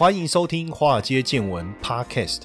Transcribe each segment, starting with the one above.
欢迎收听《华尔街见闻》Podcast。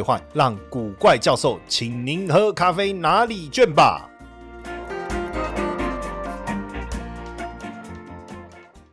兑换，让古怪教授请您喝咖啡哪里卷吧。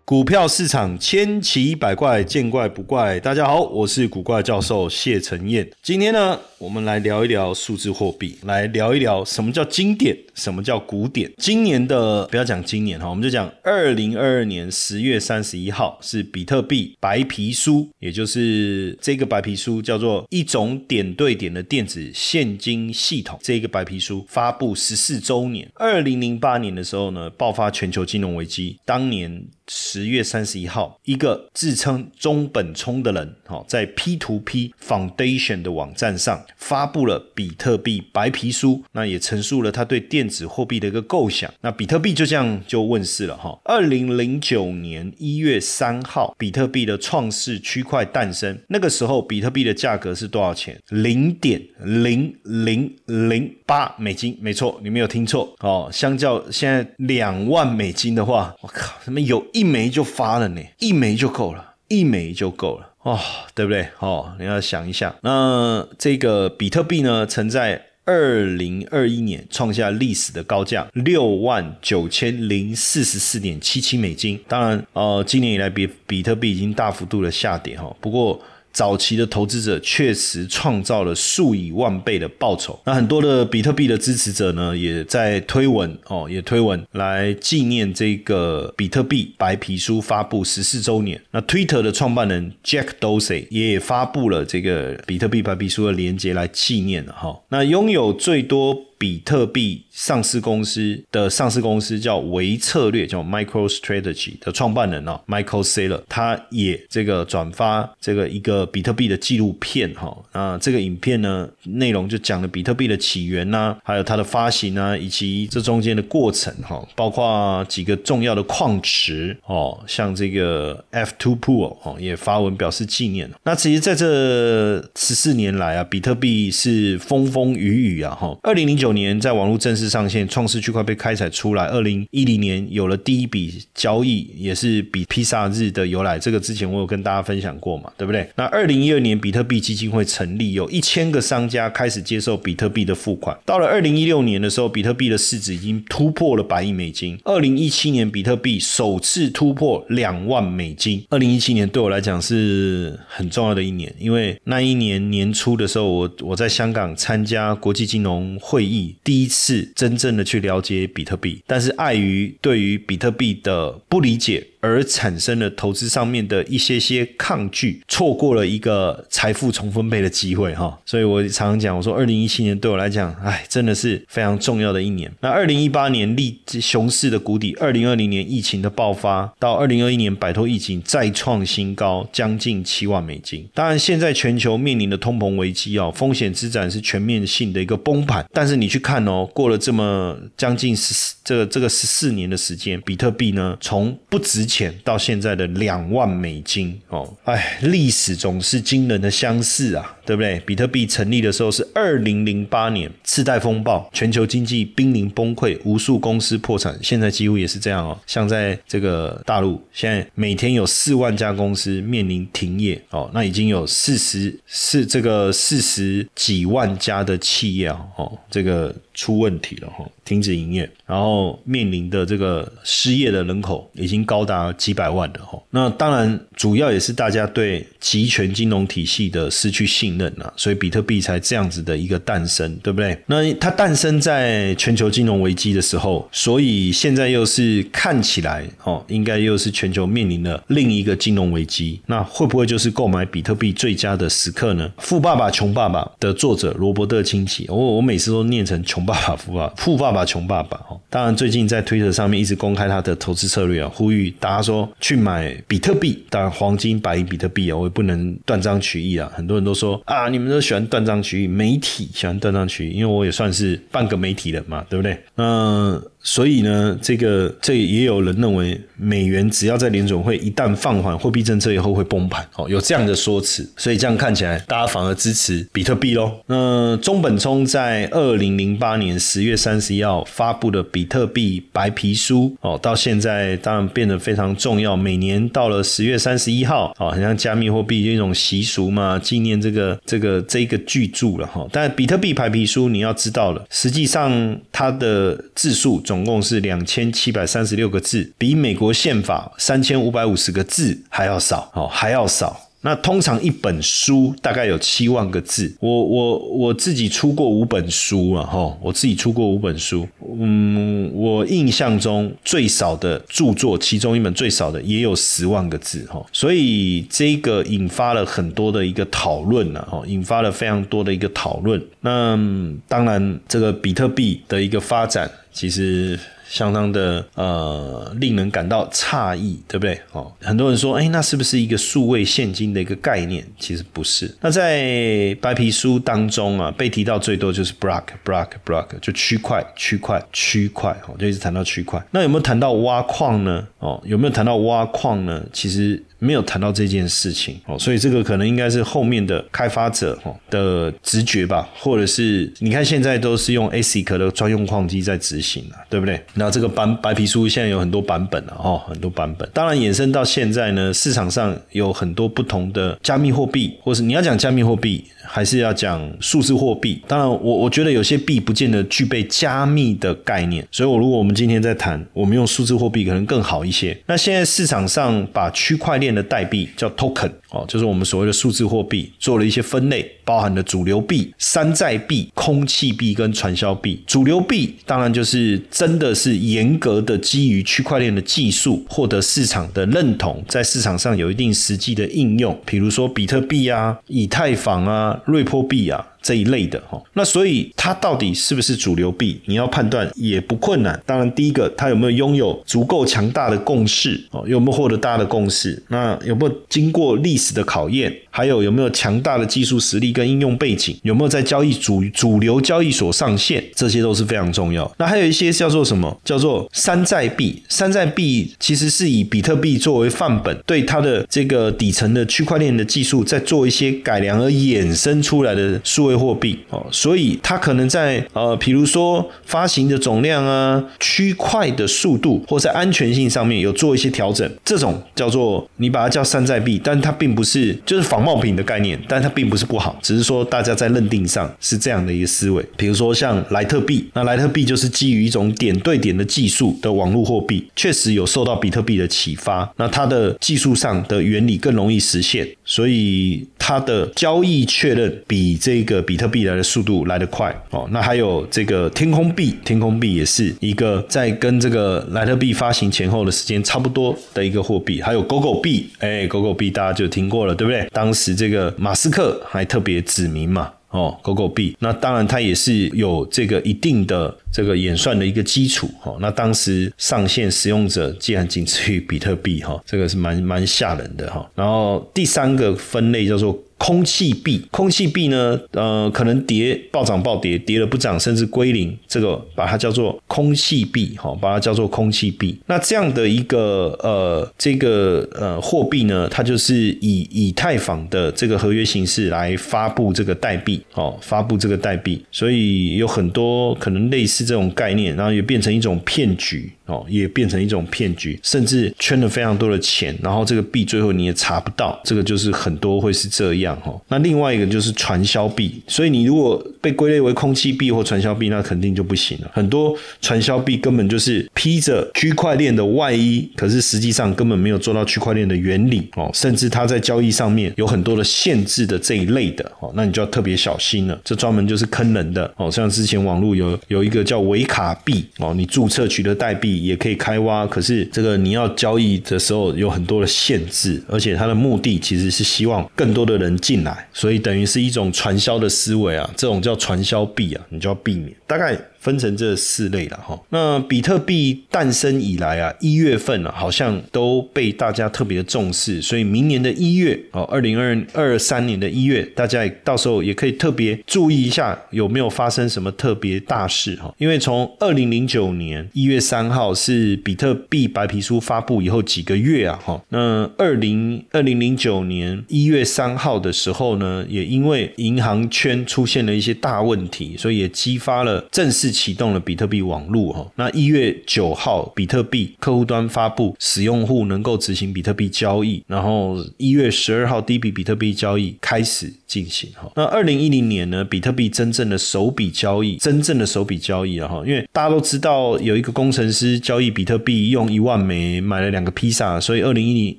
股票市场千奇百怪，见怪不怪。大家好，我是古怪教授谢承彦。今天呢，我们来聊一聊数字货币，来聊一聊什么叫经典，什么叫古典。今年的不要讲今年哈，我们就讲二零二二年十月三十一号是比特币白皮书，也就是这个白皮书叫做一种点对点的电子现金系统。这个白皮书发布十四周年。二零零八年的时候呢，爆发全球金融危机，当年。十月三十一号，一个自称中本聪的人，哈，在 P to P Foundation 的网站上发布了比特币白皮书，那也陈述了他对电子货币的一个构想。那比特币就这样就问世了，哈。二零零九年一月三号，比特币的创世区块诞生。那个时候，比特币的价格是多少钱？零点零零零八美金，没错，你没有听错，哦。相较现在两万美金的话，我靠，怎么有？一枚就发了呢，一枚就够了，一枚就够了哦，对不对？哦，你要想一下，那这个比特币呢，曾在二零二一年创下历史的高价六万九千零四十四点七七美金。当然，呃，今年以来比比特币已经大幅度的下跌哈，不过。早期的投资者确实创造了数以万倍的报酬。那很多的比特币的支持者呢，也在推文哦，也推文来纪念这个比特币白皮书发布十四周年。那 Twitter 的创办人 Jack Dorsey 也发布了这个比特币白皮书的连接来纪念了哈。那拥有最多。比特币上市公司的上市公司叫维策略，叫 Micro Strategy 的创办人哦，Michael Saylor，他也这个转发这个一个比特币的纪录片哈，啊，这个影片呢内容就讲了比特币的起源呐，还有它的发行啊，以及这中间的过程哈，包括几个重要的矿池哦，像这个 F2 Pool 哦，也发文表示纪念。那其实在这十四年来啊，比特币是风风雨雨啊哈，二零零九。九年在网络正式上线，创世区块被开采出来。二零一零年有了第一笔交易，也是比披萨日的由来。这个之前我有跟大家分享过嘛，对不对？那二零一二年比特币基金会成立，有一千个商家开始接受比特币的付款。到了二零一六年的时候，比特币的市值已经突破了百亿美金。二零一七年比特币首次突破两万美金。二零一七年对我来讲是很重要的一年，因为那一年年初的时候，我我在香港参加国际金融会议。第一次真正的去了解比特币，但是碍于对于比特币的不理解。而产生了投资上面的一些些抗拒，错过了一个财富重分配的机会哈。所以我常常讲，我说二零一七年对我来讲，哎，真的是非常重要的一年。那二零一八年历熊市的谷底，二零二零年疫情的爆发，到二零二一年摆脱疫情再创新高，将近七万美金。当然，现在全球面临的通膨危机啊，风险资产是全面性的一个崩盘。但是你去看哦，过了这么将近十四这个这个十四年的时间，比特币呢，从不值钱。到现在的两万美金哦，哎，历史总是惊人的相似啊，对不对？比特币成立的时候是二零零八年，次贷风暴，全球经济濒临崩溃，无数公司破产。现在几乎也是这样哦，像在这个大陆，现在每天有四万家公司面临停业哦，那已经有四十四这个四十几万家的企业哦，这个。出问题了哈，停止营业，然后面临的这个失业的人口已经高达几百万了哈。那当然，主要也是大家对集权金融体系的失去信任了，所以比特币才这样子的一个诞生，对不对？那它诞生在全球金融危机的时候，所以现在又是看起来哦，应该又是全球面临的另一个金融危机。那会不会就是购买比特币最佳的时刻呢？《富爸爸穷爸爸》的作者罗伯特清崎，我我每次都念成穷。爸爸富爸富爸爸穷爸爸哦，当然最近在推特上面一直公开他的投资策略啊，呼吁大家说去买比特币，当然黄金、白银、比特币啊，我也不能断章取义啊。很多人都说啊，你们都喜欢断章取义，媒体喜欢断章取义，因为我也算是半个媒体人嘛，对不对？那。所以呢，这个这也有人认为，美元只要在联总会一旦放缓货币政策以后会崩盘，哦，有这样的说辞。所以这样看起来，大家反而支持比特币喽。那中本聪在二零零八年十月三十一号发布的比特币白皮书，哦，到现在当然变得非常重要。每年到了十月三十一号，哦，很像加密货币一种习俗嘛，纪念这个这个这个巨著了哈。但比特币白皮书你要知道了，实际上它的字数总。总共是两千七百三十六个字，比美国宪法三千五百五十个字还要少，哦，还要少。那通常一本书大概有七万个字，我我我自己出过五本书了哈，我自己出过五本书，嗯，我印象中最少的著作，其中一本最少的也有十万个字哈，所以这个引发了很多的一个讨论了哈，引发了非常多的一个讨论。那当然，这个比特币的一个发展，其实。相当的呃，令人感到诧异，对不对？哦，很多人说，哎，那是不是一个数位现金的一个概念？其实不是。那在白皮书当中啊，被提到最多就是 block，block，block，就区块，区块，区块，哦，就一直谈到区块。那有没有谈到挖矿呢？哦，有没有谈到挖矿呢？其实。没有谈到这件事情哦，所以这个可能应该是后面的开发者的直觉吧，或者是你看现在都是用 ASIC 的专用矿机在执行了，对不对？那这个版白皮书现在有很多版本了哦，很多版本。当然衍生到现在呢，市场上有很多不同的加密货币，或是你要讲加密货币。还是要讲数字货币，当然，我我觉得有些币不见得具备加密的概念，所以，我如果我们今天在谈，我们用数字货币可能更好一些。那现在市场上把区块链的代币叫 token。哦，就是我们所谓的数字货币，做了一些分类，包含了主流币、山寨币、空气币跟传销币。主流币当然就是真的是严格的基于区块链的技术获得市场的认同，在市场上有一定实际的应用，比如说比特币啊、以太坊啊、瑞波币啊。这一类的哈，那所以它到底是不是主流币？你要判断也不困难。当然，第一个它有没有拥有足够强大的共识哦？有没有获得大的共识？那有没有经过历史的考验？还有有没有强大的技术实力跟应用背景？有没有在交易主主流交易所上线？这些都是非常重要。那还有一些叫做什么？叫做山寨币。山寨币其实是以比特币作为范本，对它的这个底层的区块链的技术再做一些改良而衍生出来的数位。货币哦，所以它可能在呃，比如说发行的总量啊、区块的速度或在安全性上面有做一些调整，这种叫做你把它叫山寨币，但它并不是就是仿冒品的概念，但它并不是不好，只是说大家在认定上是这样的一个思维。比如说像莱特币，那莱特币就是基于一种点对点的技术的网络货币，确实有受到比特币的启发，那它的技术上的原理更容易实现，所以它的交易确认比这个。比特币来的速度来得快哦，那还有这个天空币，天空币也是一个在跟这个莱特币发行前后的时间差不多的一个货币。还有狗狗币，哎，狗狗币大家就听过了，对不对？当时这个马斯克还特别指明嘛，哦，狗狗币，那当然它也是有这个一定的这个演算的一个基础哦。那当时上线使用者竟然仅次于比特币哈，这个是蛮蛮吓人的哈。然后第三个分类叫做。空气币，空气币呢？呃，可能跌暴涨暴跌，跌了不涨，甚至归零。这个把它叫做空气币，哈，把它叫做空气币。那这样的一个呃，这个呃货币呢，它就是以以太坊的这个合约形式来发布这个代币，哦，发布这个代币。所以有很多可能类似这种概念，然后也变成一种骗局。哦，也变成一种骗局，甚至圈了非常多的钱，然后这个币最后你也查不到，这个就是很多会是这样哈。那另外一个就是传销币，所以你如果被归类为空气币或传销币，那肯定就不行了。很多传销币根本就是披着区块链的外衣，可是实际上根本没有做到区块链的原理哦，甚至它在交易上面有很多的限制的这一类的哦，那你就要特别小心了。这专门就是坑人的哦，像之前网络有有一个叫维卡币哦，你注册取得代币。也可以开挖，可是这个你要交易的时候有很多的限制，而且它的目的其实是希望更多的人进来，所以等于是一种传销的思维啊，这种叫传销币啊，你就要避免。大概。分成这四类了哈。那比特币诞生以来啊，一月份啊，好像都被大家特别重视，所以明年的一月哦，二零二二三年的一月，大家也到时候也可以特别注意一下有没有发生什么特别大事哈。因为从二零零九年一月三号是比特币白皮书发布以后几个月啊哈，那二零二零零九年一月三号的时候呢，也因为银行圈出现了一些大问题，所以也激发了正式启动了比特币网络哈。那一月九号，比特币客户端发布使用户能够执行比特币交易，然后一月十二号第一笔比特币交易开始进行哈。那二零一零年呢，比特币真正的首笔交易，真正的首笔交易了哈，因为大家都知道有一个工程师交易比特币用一万枚买了两个披萨，所以二零一零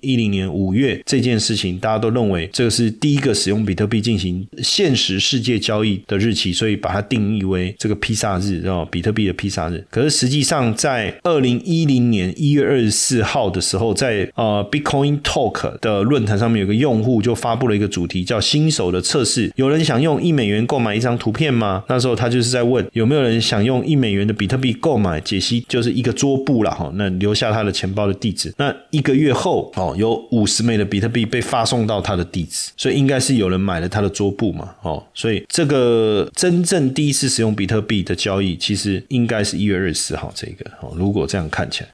一零年五月这件事情，大家都认为这个是第一个使用比特币进行现实世界交易的日期，所以把它定义为这个披萨日，哦，比特币的披萨日。可是实际上在二零一零年一月二十四号的时候，在呃 Bitcoin Talk 的论坛上面，有个用户就发布了一个主题，叫“新手的测试”。有人想用一美元购买一张图片吗？那时候他就是在问有没有人想用一美元的比特币购买解析，就是一个桌布了哈。那留下他的钱包的地址。那一个月后哦，有五十枚的比特币被发送到他的地址，所以应该是有人买了他的桌布嘛哦。所以这个真正第一次使用比特币的交易，其实应该是一月二十四号这个哦。如果这样看起来。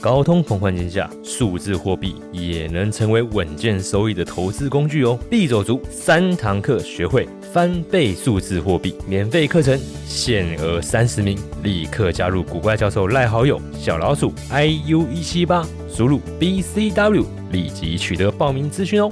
高通膨环境下，数字货币也能成为稳健收益的投资工具哦！必走足三堂课，学会翻倍数字货币，免费课程限额三十名，立刻加入古怪教授赖好友小老鼠 iu 一七八，输入 bcw，立即取得报名资讯哦。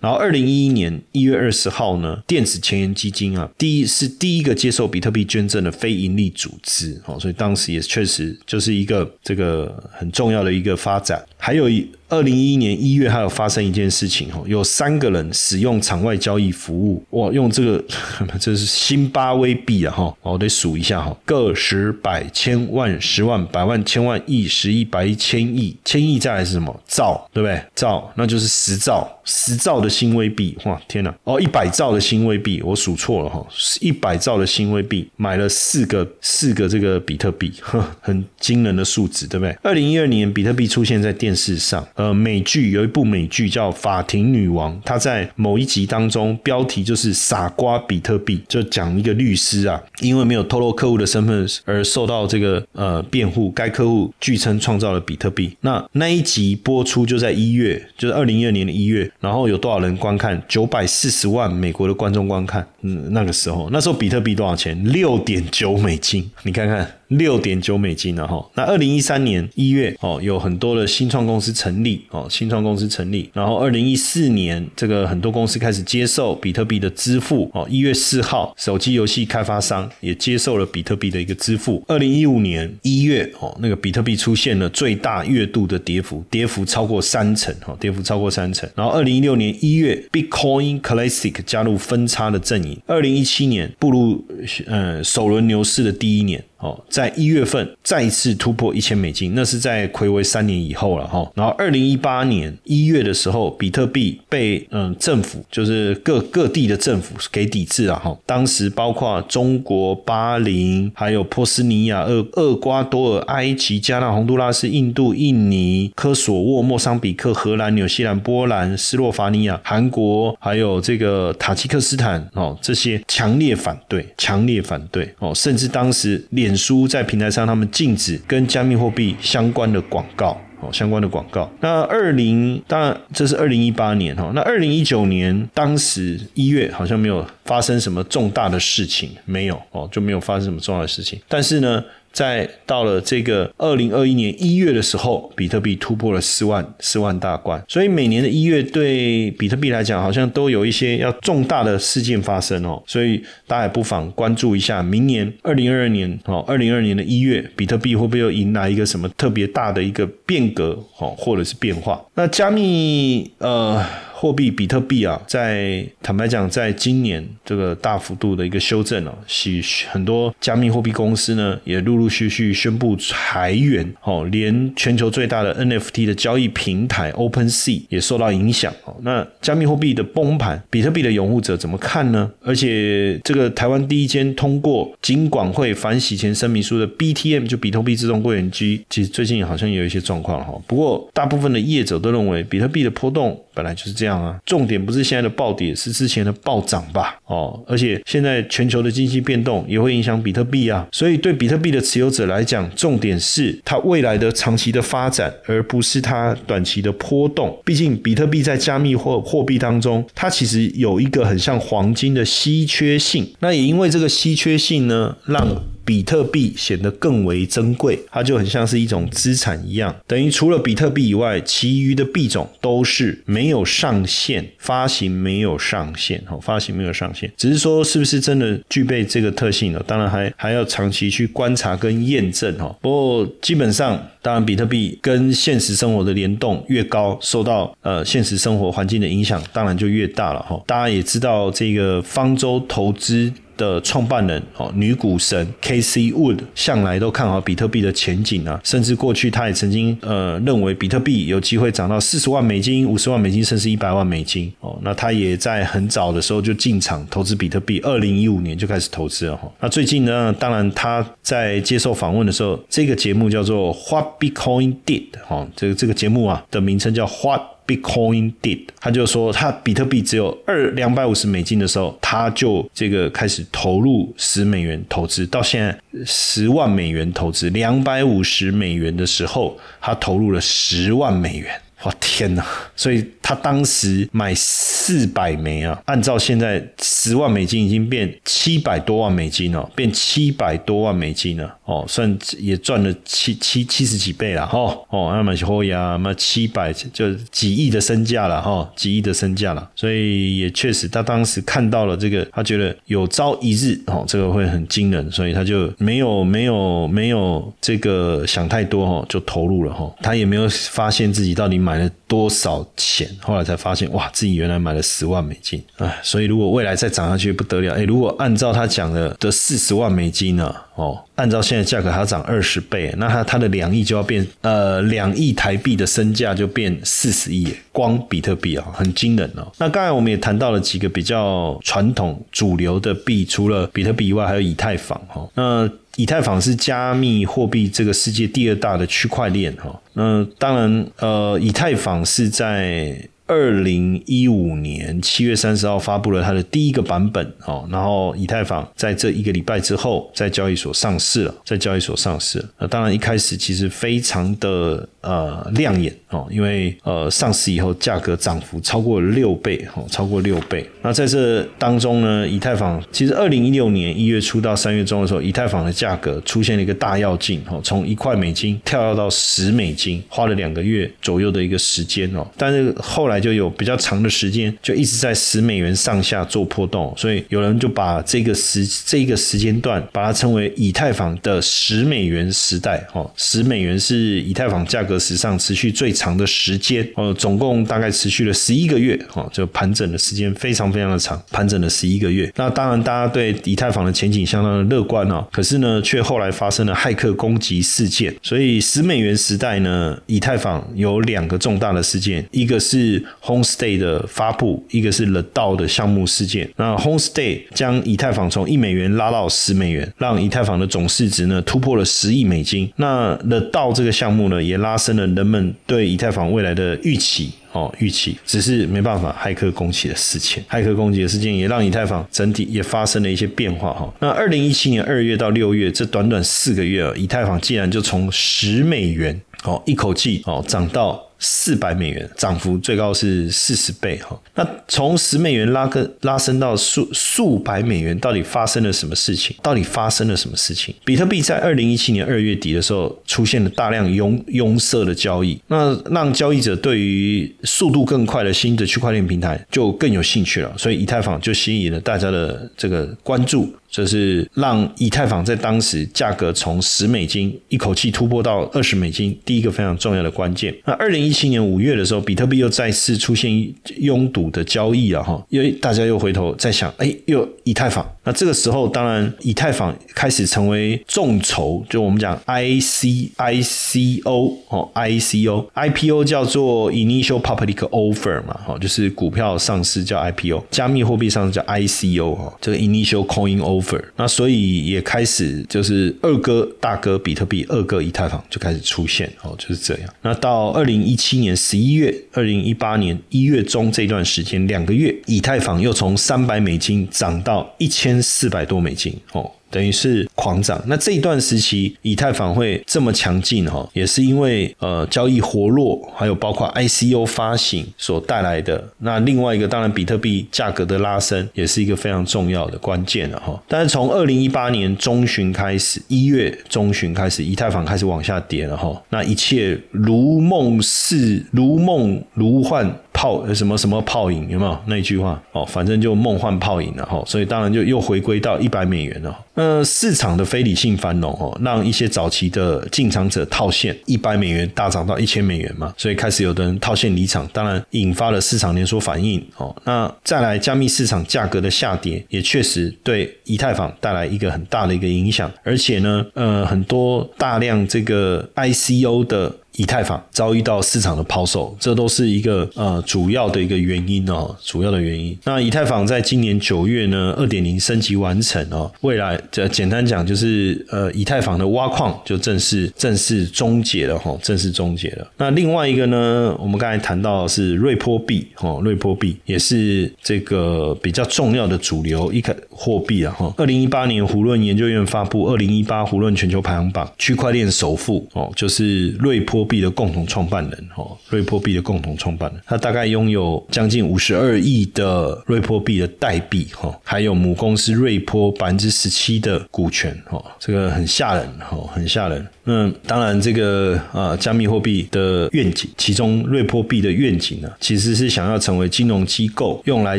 然后，二零一一年一月二十号呢，电子前沿基金啊，第一是第一个接受比特币捐赠的非盈利组织哦，所以当时也确实就是一个这个很重要的一个发展。还有二零一一年一月，还有发生一件事情哦，有三个人使用场外交易服务，哇，用这个 这是辛巴威币啊哈，我得数一下哈，个十百千万十万百万千万亿十亿百亿千亿千亿再来是什么兆对不对？兆那就是十兆十兆的新威币，哇天哪哦一百兆的新威币，我数错了哈，一百兆的新威币买了四个四个这个比特币，很惊人的数字对不对？二零一二年比特币出现在电电视上，呃，美剧有一部美剧叫《法庭女王》，她在某一集当中，标题就是“傻瓜比特币”，就讲一个律师啊，因为没有透露客户的身份而受到这个呃辩护，该客户据称创造了比特币。那那一集播出就在一月，就是二零一二年的一月，然后有多少人观看？九百四十万美国的观众观看。嗯，那个时候，那时候比特币多少钱？六点九美金，你看看。六点九美金了哈，那二零一三年一月哦，有很多的新创公司成立哦，新创公司成立，然后二零一四年这个很多公司开始接受比特币的支付哦，一月四号，手机游戏开发商也接受了比特币的一个支付。二零一五年一月哦，那个比特币出现了最大月度的跌幅，跌幅超过三成哈，跌幅超过三成。然后二零一六年一月，Bitcoin Classic 加入分叉的阵营。二零一七年步入呃首轮牛市的第一年。哦，在一月份再次突破一千美金，那是在魁违三年以后了哈。然后二零一八年一月的时候，比特币被嗯政府就是各各地的政府给抵制了哈。当时包括中国、巴林、还有波斯尼亚、厄厄瓜多尔、埃及、加纳、洪都拉斯、印度、印尼、科索沃、莫桑比克、荷兰、纽西兰、波兰、斯洛伐尼亚、韩国，还有这个塔吉克斯坦哦，这些强烈反对，强烈反对哦，甚至当时列。脸书在平台上，他们禁止跟加密货币相关的广告哦，相关的广告。那二零当然这是二零一八年哈，那二零一九年当时一月好像没有发生什么重大的事情，没有哦，就没有发生什么重要的事情。但是呢。在到了这个二零二一年一月的时候，比特币突破了四万四万大关，所以每年的一月对比特币来讲，好像都有一些要重大的事件发生哦，所以大家也不妨关注一下，明年二零二二年哦，二零二二年的一月，比特币会不会又迎来一个什么特别大的一个变革哦，或者是变化？那加密呃。货币比特币啊，在坦白讲，在今年这个大幅度的一个修正哦，许很多加密货币公司呢也陆陆续续宣布裁员哦，连全球最大的 NFT 的交易平台 OpenSea 也受到影响哦。那加密货币的崩盘，比特币的拥护者怎么看呢？而且这个台湾第一间通过金管会反洗钱声明书的 BTM 就比特币自动柜员机，其实最近好像有一些状况哈。不过大部分的业者都认为，比特币的波动本来就是这样啊，重点不是现在的暴跌，是之前的暴涨吧？哦，而且现在全球的经济变动也会影响比特币啊，所以对比特币的持有者来讲，重点是它未来的长期的发展，而不是它短期的波动。毕竟比特币在加密货货币当中，它其实有一个很像黄金的稀缺性，那也因为这个稀缺性呢，让比特币显得更为珍贵，它就很像是一种资产一样，等于除了比特币以外，其余的币种都是没有上限，发行没有上限，哦，发行没有上限，只是说是不是真的具备这个特性呢？当然还还要长期去观察跟验证，哈。不过基本上，当然比特币跟现实生活的联动越高，受到呃现实生活环境的影响，当然就越大了，哈。大家也知道这个方舟投资。的创办人哦，女股神 K C Wood 向来都看好比特币的前景啊，甚至过去他也曾经呃认为比特币有机会涨到四十万美金、五十万美金，甚至一百万美金哦。那他也在很早的时候就进场投资比特币，二零一五年就开始投资了哈。那最近呢，当然他在接受访问的时候，这个节目叫做 What Bitcoin Did 哈，这个这个节目啊的名称叫 What。Bitcoin did，他就说他比特币只有二两百五十美金的时候，他就这个开始投入十美元投资，到现在十万美元投资两百五十美元的时候，他投入了十万美元。哇天哪！所以他当时买四百枚啊，按照现在十万美金已经变七百多万美金了，变七百多万美金了哦，算也赚了七七七十几倍了哈哦，那么后呀，那么七百就几亿的身价了哈，几亿的身价了，所以也确实他当时看到了这个，他觉得有朝一日哦，这个会很惊人，所以他就没有没有没有这个想太多哈，就投入了哈，他也没有发现自己到底。买了多少钱？后来才发现，哇，自己原来买了十万美金，哎，所以如果未来再涨下去不得了，哎，如果按照他讲的的四十万美金呢，哦，按照现在价格还要涨二十倍，那他他的两亿就要变，呃，两亿台币的身价就变四十亿，光比特币啊，很惊人哦。那刚才我们也谈到了几个比较传统主流的币，除了比特币以外，还有以太坊哈，那。以太坊是加密货币这个世界第二大的区块链哈，那当然呃，以太坊是在。二零一五年七月三十号发布了它的第一个版本哦，然后以太坊在这一个礼拜之后在交易所上市了，在交易所上市。那当然一开始其实非常的呃亮眼哦，因为呃上市以后价格涨幅超过六倍哦，超过六倍。那在这当中呢，以太坊其实二零一六年一月初到三月中的时候，以太坊的价格出现了一个大跃进哦，从一块美金跳跃到十美金，花了两个月左右的一个时间哦，但是后来。就有比较长的时间，就一直在十美元上下做波动，所以有人就把这个时这个时间段把它称为以太坊的十美元时代。哦，十美元是以太坊价格史上持续最长的时间。哦，总共大概持续了十一个月。哦，就盘整的时间非常非常的长，盘整了十一个月。那当然，大家对以太坊的前景相当的乐观哦。可是呢，却后来发生了骇客攻击事件。所以十美元时代呢，以太坊有两个重大的事件，一个是。Homestay 的发布，一个是 The DAO 的项目事件。那 Homestay 将以太坊从一美元拉到十美元，让以太坊的总市值呢突破了十亿美金。那 The DAO 这个项目呢，也拉升了人们对以太坊未来的预期哦，预期。只是没办法，骇客攻击的事件，骇客攻击的事件也让以太坊整体也发生了一些变化哈。那二零一七年二月到六月这短短四个月啊，以太坊竟然就从十美元哦一口气哦涨到。四百美元涨幅最高是四十倍哈，那从十美元拉个拉升到数数百美元，到底发生了什么事情？到底发生了什么事情？比特币在二零一七年二月底的时候出现了大量拥拥塞的交易，那让交易者对于速度更快的新的区块链平台就更有兴趣了，所以以太坊就吸引了大家的这个关注。这是让以太坊在当时价格从十美金一口气突破到二十美金，第一个非常重要的关键。那二零一七年五月的时候，比特币又再次出现拥堵的交易了哈，因为大家又回头在想，哎，又以太坊。那这个时候，当然以太坊开始成为众筹，就我们讲 I C I C O 哦，I C O I P O 叫做 Initial Public Offer 嘛，哦，就是股票上市叫 I P O，加密货币上市叫 I C O 哈，这个 Initial coin o Offer。那所以也开始就是二哥大哥比特币，二哥以太坊就开始出现哦，就是这样。那到二零一七年十一月，二零一八年一月中这段时间两个月，以太坊又从三百美金涨到一千四百多美金哦。等于是狂涨，那这一段时期以太坊会这么强劲哈，也是因为呃交易活络，还有包括 ICO 发行所带来的。那另外一个当然比特币价格的拉升也是一个非常重要的关键了哈。但是从二零一八年中旬开始，一月中旬开始，以太坊开始往下跌了哈。那一切如梦似如梦如幻。泡什么什么泡影有没有那一句话哦？反正就梦幻泡影了哈，所以当然就又回归到一百美元了。那市场的非理性繁荣哦，让一些早期的进场者套现，一百美元大涨到一千美元嘛，所以开始有的人套现离场，当然引发了市场连锁反应哦。那再来加密市场价格的下跌，也确实对以太坊带来一个很大的一个影响，而且呢，呃，很多大量这个 ICO 的。以太坊遭遇到市场的抛售，这都是一个呃主要的一个原因哦，主要的原因。那以太坊在今年九月呢，二点零升级完成哦，未来这简单讲就是呃以太坊的挖矿就正式正式终结了哈，正式终结了。那另外一个呢，我们刚才谈到是瑞波币哦，瑞波币也是这个比较重要的主流一个货币啊哈。二零一八年胡润研究院发布二零一八胡润全球排行榜，区块链首富哦，就是瑞波。币的共同创办人，哦，瑞波币的共同创办人，他大概拥有将近五十二亿的瑞波币的代币，哈，还有母公司瑞波百分之十七的股权，哈，这个很吓人，哈，很吓人。那当然，这个啊，加密货币的愿景，其中瑞波币的愿景呢，其实是想要成为金融机构用来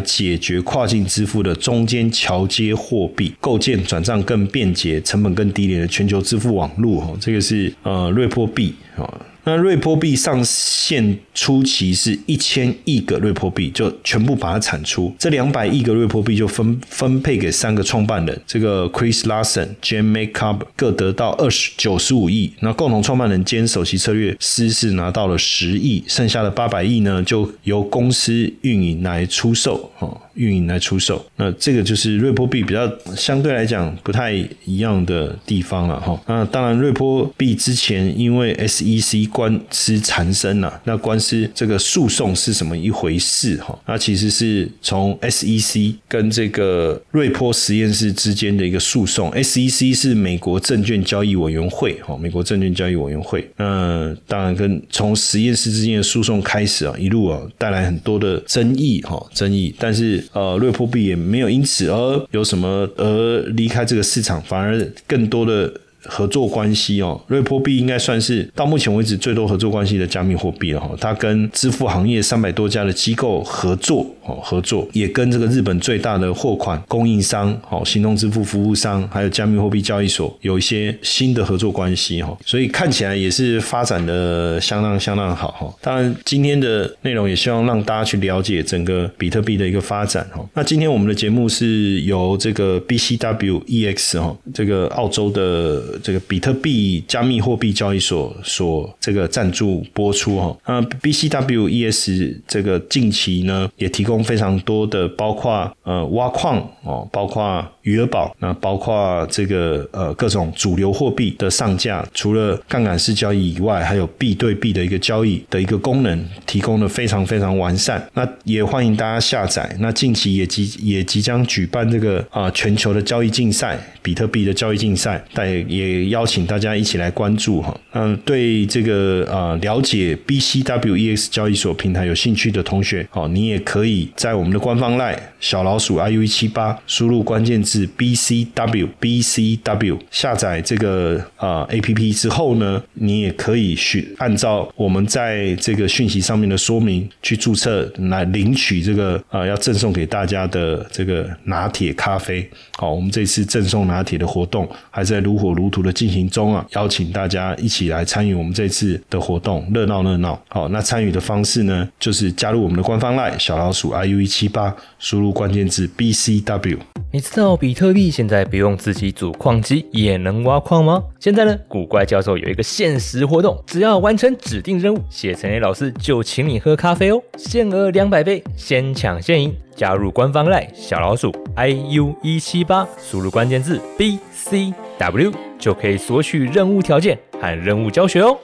解决跨境支付的中间桥接货币，构建转账更便捷、成本更低廉的全球支付网络。哈，这个是呃瑞波币啊。那瑞波币上线初期是一千亿个瑞波币，就全部把它产出。这两百亿个瑞波币就分分配给三个创办人，这个 Chris Larson、Jim Makeup 各得到二十九十五亿。那共同创办人兼首席策略师是拿到了十亿，剩下的八百亿呢，就由公司运营来出售。哦。运营来出售，那这个就是瑞波币比较相对来讲不太一样的地方了哈。那当然，瑞波币之前因为 SEC 官司缠身了，那官司这个诉讼是什么一回事哈？那其实是从 SEC 跟这个瑞波实验室之间的一个诉讼。SEC 是美国证券交易委员会哈，美国证券交易委员会。那当然跟从实验室之间的诉讼开始啊，一路啊带来很多的争议哈，争议，但是。呃，瑞波币也没有因此而有什么而离开这个市场，反而更多的。合作关系哦，瑞波币应该算是到目前为止最多合作关系的加密货币了哈。它跟支付行业三百多家的机构合作哦，合作也跟这个日本最大的货款供应商哦，行动支付服务商，还有加密货币交易所有一些新的合作关系哈。所以看起来也是发展的相当相当好哈。当然，今天的内容也希望让大家去了解整个比特币的一个发展哈。那今天我们的节目是由这个 BCWEX 哈，这个澳洲的。这个比特币加密货币交易所所这个赞助播出哈，那 BCWES 这个近期呢也提供非常多的，包括呃挖矿哦，包括余额宝，那包括这个呃各种主流货币的上架，除了杠杆式交易以外，还有币对币的一个交易的一个功能，提供的非常非常完善。那也欢迎大家下载。那近期也即也即将举办这个啊全球的交易竞赛，比特币的交易竞赛，但也邀请大家一起来关注哈。嗯，对这个呃了解 BCWEX 交易所平台有兴趣的同学，好，你也可以在我们的官方 LINE 小老鼠 iu 一七八输入关键字。是 B C W B C W，下载这个啊 A P P 之后呢，你也可以去按照我们在这个讯息上面的说明去注册来领取这个啊要赠送给大家的这个拿铁咖啡。好，我们这次赠送拿铁的活动还在如火如荼的进行中啊，邀请大家一起来参与我们这次的活动，热闹热闹。好，那参与的方式呢，就是加入我们的官方 LINE 小老鼠 iu 一七八，输入关键字 BCW。你知道比比特币现在不用自己组矿机也能挖矿吗？现在呢，古怪教授有一个限时活动，只要完成指定任务，谢承彦老师就请你喝咖啡哦，限额两百杯，先抢先赢。加入官方 LINE 小老鼠 iu 一七八，输入关键字 BCW 就可以索取任务条件和任务教学哦。